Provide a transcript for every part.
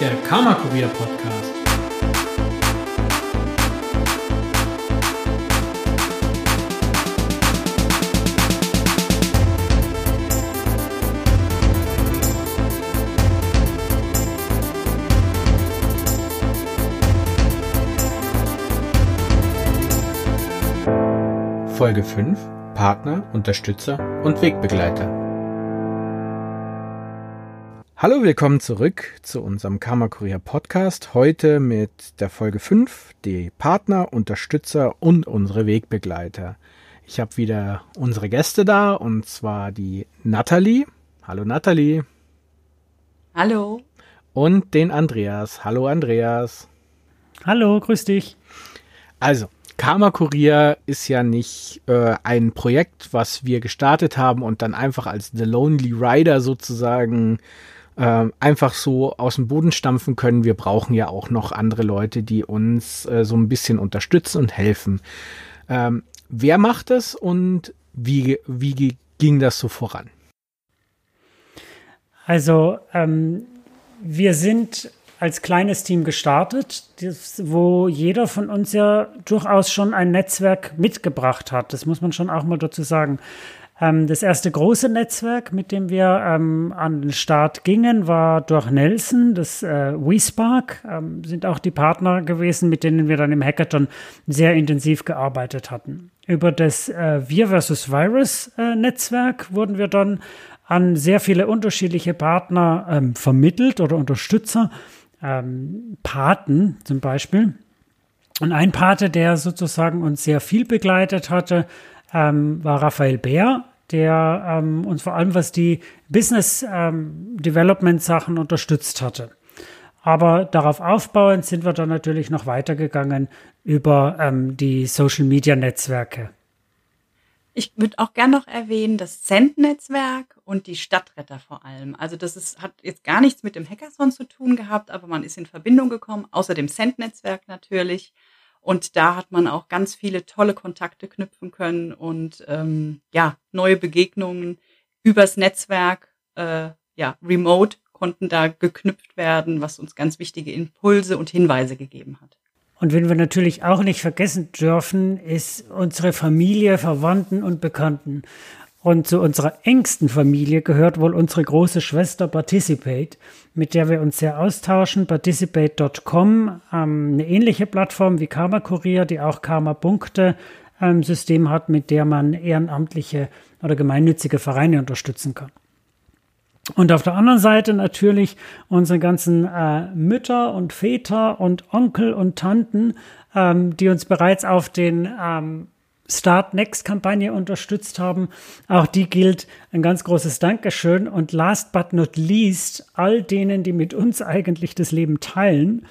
der Karma Kurier Podcast. Folge 5 Partner, Unterstützer und Wegbegleiter. Hallo, willkommen zurück zu unserem Karma Kurier Podcast. Heute mit der Folge 5, die Partner, Unterstützer und unsere Wegbegleiter. Ich habe wieder unsere Gäste da und zwar die Nathalie. Hallo Nathalie. Hallo. Und den Andreas. Hallo Andreas. Hallo, grüß dich. Also, Karma Kurier ist ja nicht äh, ein Projekt, was wir gestartet haben und dann einfach als The Lonely Rider sozusagen äh, einfach so aus dem Boden stampfen können. Wir brauchen ja auch noch andere Leute, die uns äh, so ein bisschen unterstützen und helfen. Ähm, wer macht das und wie, wie ging das so voran? Also ähm, wir sind als kleines Team gestartet, das, wo jeder von uns ja durchaus schon ein Netzwerk mitgebracht hat. Das muss man schon auch mal dazu sagen. Ähm, das erste große Netzwerk, mit dem wir ähm, an den Start gingen, war durch Nelson, das äh, WeSpark, ähm, sind auch die Partner gewesen, mit denen wir dann im Hackathon sehr intensiv gearbeitet hatten. Über das äh, Wir versus Virus äh, Netzwerk wurden wir dann an sehr viele unterschiedliche Partner ähm, vermittelt oder Unterstützer, ähm, Paten zum Beispiel. Und ein Pate, der sozusagen uns sehr viel begleitet hatte, ähm, war Raphael Bär, der ähm, uns vor allem was die Business ähm, Development Sachen unterstützt hatte. Aber darauf aufbauend sind wir dann natürlich noch weitergegangen über ähm, die Social Media Netzwerke. Ich würde auch gerne noch erwähnen, das Cent-Netzwerk und die Stadtretter vor allem. Also das ist, hat jetzt gar nichts mit dem Hackathon zu tun gehabt, aber man ist in Verbindung gekommen, außer dem Cent-Netzwerk natürlich. Und da hat man auch ganz viele tolle Kontakte knüpfen können und ähm, ja, neue Begegnungen übers Netzwerk, äh, ja, remote konnten da geknüpft werden, was uns ganz wichtige Impulse und Hinweise gegeben hat. Und wenn wir natürlich auch nicht vergessen dürfen, ist unsere Familie, Verwandten und Bekannten. Und zu unserer engsten Familie gehört wohl unsere große Schwester Participate, mit der wir uns sehr austauschen. Participate.com, ähm, eine ähnliche Plattform wie Karma Kurier, die auch Karma-Punkte ähm, hat, mit der man ehrenamtliche oder gemeinnützige Vereine unterstützen kann. Und auf der anderen Seite natürlich unsere ganzen äh, Mütter und Väter und Onkel und Tanten, ähm, die uns bereits auf den ähm, Start Next Kampagne unterstützt haben. Auch die gilt ein ganz großes Dankeschön. Und last but not least, all denen, die mit uns eigentlich das Leben teilen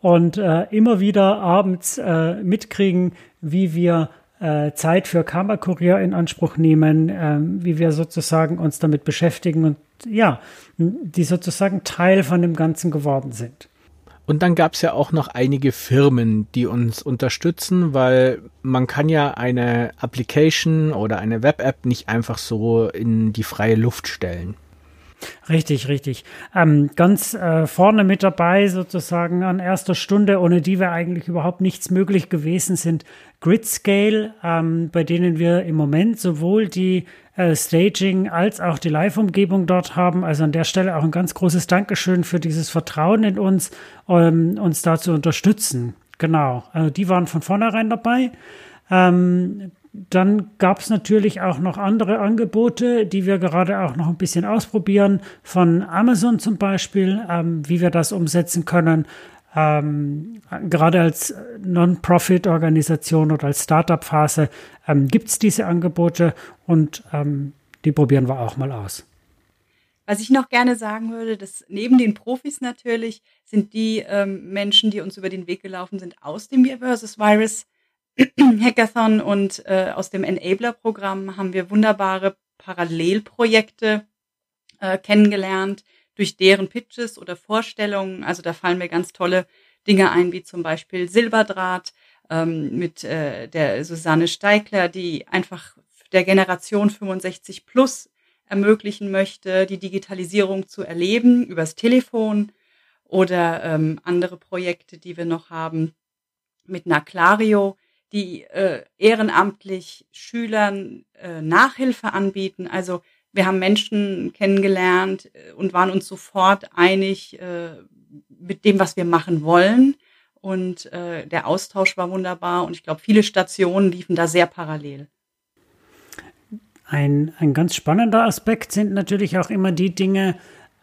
und äh, immer wieder abends äh, mitkriegen, wie wir äh, Zeit für Karma Kurier in Anspruch nehmen, äh, wie wir sozusagen uns damit beschäftigen und ja, die sozusagen Teil von dem Ganzen geworden sind. Und dann gab es ja auch noch einige Firmen, die uns unterstützen, weil man kann ja eine Application oder eine Web-App nicht einfach so in die freie Luft stellen. Richtig, richtig. Ähm, ganz äh, vorne mit dabei sozusagen an erster Stunde, ohne die wir eigentlich überhaupt nichts möglich gewesen sind, Gridscale, ähm, bei denen wir im Moment sowohl die äh, Staging als auch die Live-Umgebung dort haben. Also an der Stelle auch ein ganz großes Dankeschön für dieses Vertrauen in uns, ähm, uns da zu unterstützen. Genau, also die waren von vornherein dabei. Ähm, dann gab es natürlich auch noch andere Angebote, die wir gerade auch noch ein bisschen ausprobieren, von Amazon zum Beispiel, ähm, wie wir das umsetzen können. Ähm, gerade als Non-Profit-Organisation oder als Startup-Phase ähm, gibt es diese Angebote und ähm, die probieren wir auch mal aus. Was ich noch gerne sagen würde, dass neben den Profis natürlich sind die ähm, Menschen, die uns über den Weg gelaufen sind aus dem vs. Virus Hackathon und äh, aus dem Enabler-Programm haben wir wunderbare Parallelprojekte äh, kennengelernt, durch deren Pitches oder Vorstellungen. Also da fallen mir ganz tolle Dinge ein, wie zum Beispiel Silberdraht ähm, mit äh, der Susanne Steikler, die einfach der Generation 65 plus ermöglichen möchte, die Digitalisierung zu erleben übers Telefon oder ähm, andere Projekte, die wir noch haben mit Naclario, die äh, ehrenamtlich Schülern äh, Nachhilfe anbieten. Also wir haben Menschen kennengelernt äh, und waren uns sofort einig äh, mit dem, was wir machen wollen. Und äh, der Austausch war wunderbar und ich glaube, viele Stationen liefen da sehr parallel. Ein, ein ganz spannender Aspekt sind natürlich auch immer die Dinge,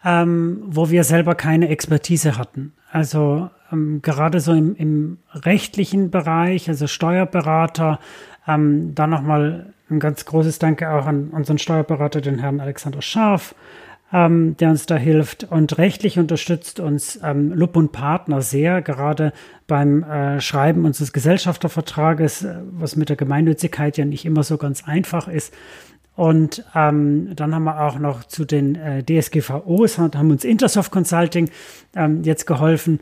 ähm, wo wir selber keine Expertise hatten. Also ähm, gerade so im, im, rechtlichen Bereich, also Steuerberater, ähm, dann nochmal ein ganz großes Danke auch an unseren Steuerberater, den Herrn Alexander Scharf, ähm, der uns da hilft. Und rechtlich unterstützt uns ähm, Lupp und Partner sehr, gerade beim äh, Schreiben unseres Gesellschaftervertrages, äh, was mit der Gemeinnützigkeit ja nicht immer so ganz einfach ist. Und ähm, dann haben wir auch noch zu den äh, DSGVOs, haben uns Intersoft Consulting ähm, jetzt geholfen.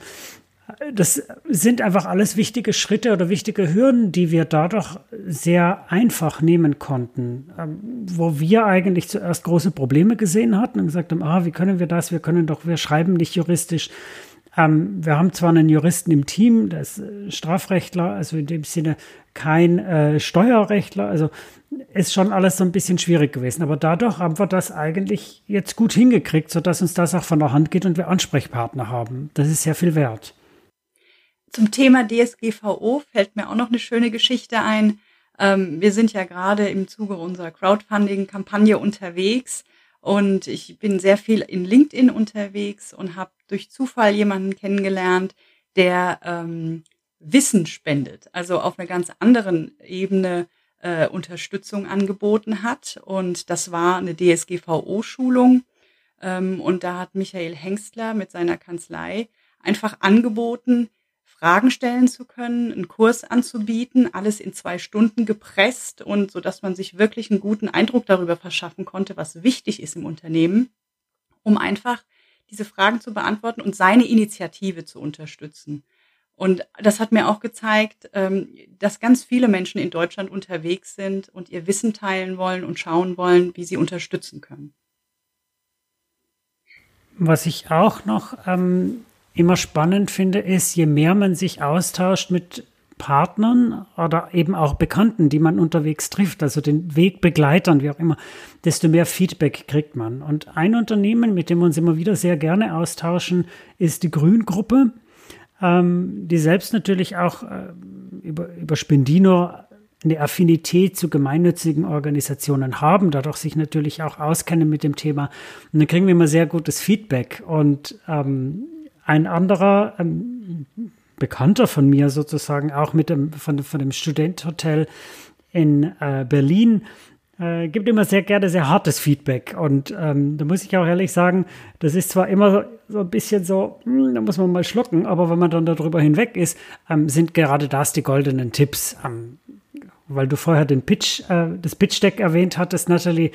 Das sind einfach alles wichtige Schritte oder wichtige Hürden, die wir dadurch sehr einfach nehmen konnten. Ähm, wo wir eigentlich zuerst große Probleme gesehen hatten und gesagt haben, ah, wie können wir das? Wir können doch, wir schreiben nicht juristisch. Ähm, wir haben zwar einen Juristen im Team, der ist äh, Strafrechtler, also in dem Sinne kein äh, Steuerrechtler, also ist schon alles so ein bisschen schwierig gewesen. Aber dadurch haben wir das eigentlich jetzt gut hingekriegt, sodass uns das auch von der Hand geht und wir Ansprechpartner haben. Das ist sehr viel wert. Zum Thema DSGVO fällt mir auch noch eine schöne Geschichte ein. Ähm, wir sind ja gerade im Zuge unserer Crowdfunding-Kampagne unterwegs und ich bin sehr viel in LinkedIn unterwegs und habe durch Zufall jemanden kennengelernt, der ähm, Wissen spendet, also auf einer ganz anderen Ebene äh, Unterstützung angeboten hat. Und das war eine DSGVO-Schulung. Ähm, und da hat Michael Hengstler mit seiner Kanzlei einfach angeboten, Fragen stellen zu können, einen Kurs anzubieten, alles in zwei Stunden gepresst und so, dass man sich wirklich einen guten Eindruck darüber verschaffen konnte, was wichtig ist im Unternehmen, um einfach diese Fragen zu beantworten und seine Initiative zu unterstützen. Und das hat mir auch gezeigt, ähm, dass ganz viele Menschen in Deutschland unterwegs sind und ihr Wissen teilen wollen und schauen wollen, wie sie unterstützen können. Was ich auch noch ähm, immer spannend finde, ist, je mehr man sich austauscht mit Partnern oder eben auch Bekannten, die man unterwegs trifft, also den Wegbegleitern, wie auch immer, desto mehr Feedback kriegt man. Und ein Unternehmen, mit dem wir uns immer wieder sehr gerne austauschen, ist die Grüngruppe ähm, die selbst natürlich auch äh, über, über Spendino eine Affinität zu gemeinnützigen Organisationen haben, dadurch sich natürlich auch auskennen mit dem Thema. Und dann kriegen wir immer sehr gutes Feedback. Und ähm, ein anderer ähm, Bekannter von mir sozusagen, auch mit dem, von, von dem Studenthotel in äh, Berlin, äh, gibt immer sehr gerne sehr hartes Feedback. Und ähm, da muss ich auch ehrlich sagen, das ist zwar immer so, so ein bisschen so, hm, da muss man mal schlucken, aber wenn man dann darüber hinweg ist, ähm, sind gerade das die goldenen Tipps. Ähm, weil du vorher den Pitch, äh, das Pitch-Deck erwähnt hattest, Natalie,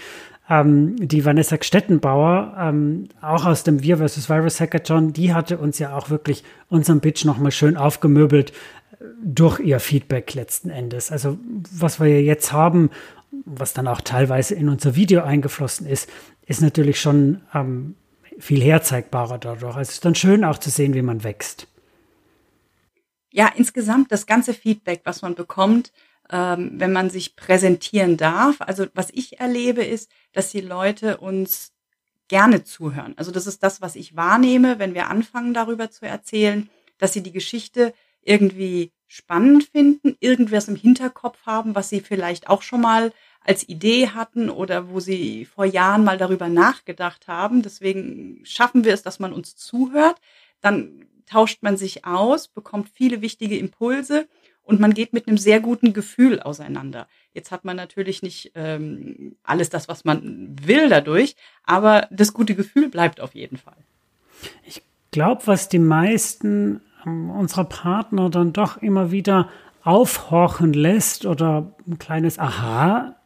ähm, die Vanessa Stettenbauer, ähm, auch aus dem Wir vs. Virus Hackathon, die hatte uns ja auch wirklich unseren Pitch nochmal schön aufgemöbelt äh, durch ihr Feedback letzten Endes. Also was wir jetzt haben was dann auch teilweise in unser Video eingeflossen ist, ist natürlich schon ähm, viel herzeigbarer dadurch. Also es ist dann schön auch zu sehen, wie man wächst. Ja, insgesamt das ganze Feedback, was man bekommt, ähm, wenn man sich präsentieren darf. Also was ich erlebe, ist, dass die Leute uns gerne zuhören. Also das ist das, was ich wahrnehme, wenn wir anfangen darüber zu erzählen, dass sie die Geschichte irgendwie spannend finden, irgendwas im Hinterkopf haben, was sie vielleicht auch schon mal als Idee hatten oder wo sie vor Jahren mal darüber nachgedacht haben. Deswegen schaffen wir es, dass man uns zuhört. Dann tauscht man sich aus, bekommt viele wichtige Impulse und man geht mit einem sehr guten Gefühl auseinander. Jetzt hat man natürlich nicht ähm, alles das, was man will dadurch, aber das gute Gefühl bleibt auf jeden Fall. Ich glaube, was die meisten ähm, unserer Partner dann doch immer wieder aufhorchen lässt oder ein kleines Aha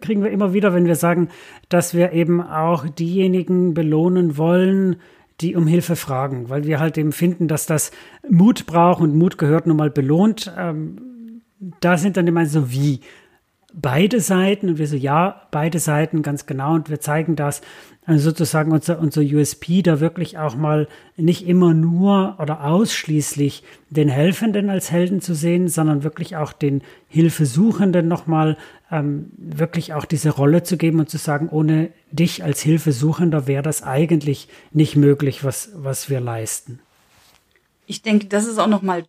kriegen wir immer wieder, wenn wir sagen, dass wir eben auch diejenigen belohnen wollen, die um Hilfe fragen, weil wir halt eben finden, dass das Mut braucht und Mut gehört nun mal belohnt. Ähm, da sind dann immer so wie. Beide Seiten? Und wir so, ja, beide Seiten, ganz genau. Und wir zeigen das also sozusagen unser, unser USP, da wirklich auch mal nicht immer nur oder ausschließlich den Helfenden als Helden zu sehen, sondern wirklich auch den Hilfesuchenden nochmal ähm, wirklich auch diese Rolle zu geben und zu sagen, ohne dich als Hilfesuchender wäre das eigentlich nicht möglich, was, was wir leisten. Ich denke, das ist auch nochmal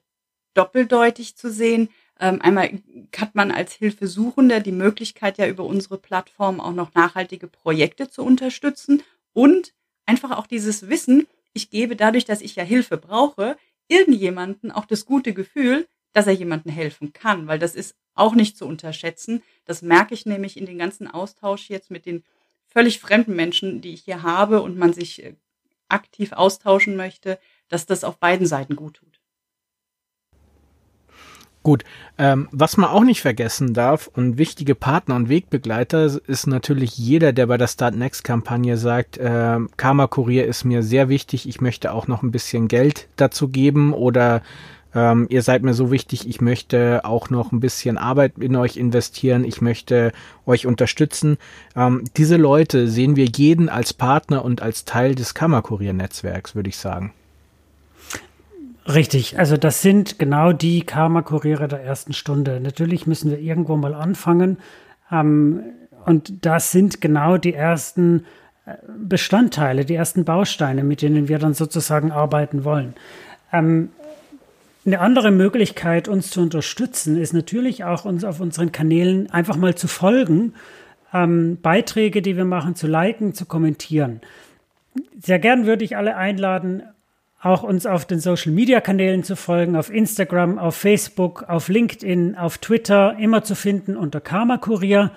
doppeldeutig zu sehen. Ähm, einmal hat man als Hilfesuchender die Möglichkeit, ja über unsere Plattform auch noch nachhaltige Projekte zu unterstützen und einfach auch dieses Wissen, ich gebe dadurch, dass ich ja Hilfe brauche, irgendjemanden auch das gute Gefühl, dass er jemandem helfen kann, weil das ist auch nicht zu unterschätzen. Das merke ich nämlich in den ganzen Austausch jetzt mit den völlig fremden Menschen, die ich hier habe und man sich äh, aktiv austauschen möchte, dass das auf beiden Seiten gut tut. Gut, ähm, was man auch nicht vergessen darf und wichtige Partner und Wegbegleiter ist natürlich jeder, der bei der Start Next Kampagne sagt, äh, Karma Kurier ist mir sehr wichtig, ich möchte auch noch ein bisschen Geld dazu geben oder ähm, ihr seid mir so wichtig, ich möchte auch noch ein bisschen Arbeit in euch investieren, ich möchte euch unterstützen. Ähm, diese Leute sehen wir jeden als Partner und als Teil des Karma Kurier Netzwerks, würde ich sagen. Richtig, also das sind genau die Karma-Kuriere der ersten Stunde. Natürlich müssen wir irgendwo mal anfangen. Ähm, und das sind genau die ersten äh, Bestandteile, die ersten Bausteine, mit denen wir dann sozusagen arbeiten wollen. Ähm, eine andere Möglichkeit, uns zu unterstützen, ist natürlich auch uns auf unseren Kanälen einfach mal zu folgen, ähm, Beiträge, die wir machen, zu liken, zu kommentieren. Sehr gern würde ich alle einladen, auch uns auf den Social Media Kanälen zu folgen, auf Instagram, auf Facebook, auf LinkedIn, auf Twitter, immer zu finden unter Karma Kurier.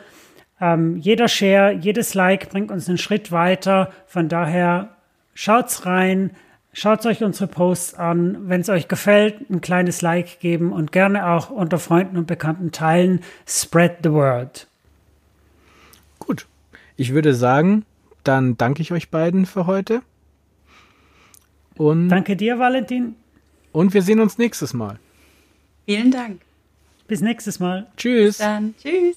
Ähm, jeder Share, jedes Like bringt uns einen Schritt weiter. Von daher schaut's rein, schaut euch unsere Posts an. Wenn es euch gefällt, ein kleines Like geben und gerne auch unter Freunden und Bekannten teilen. Spread the word. Gut. Ich würde sagen, dann danke ich euch beiden für heute. Und Danke dir, Valentin. Und wir sehen uns nächstes Mal. Vielen Dank. Bis nächstes Mal. Tschüss. Dann tschüss.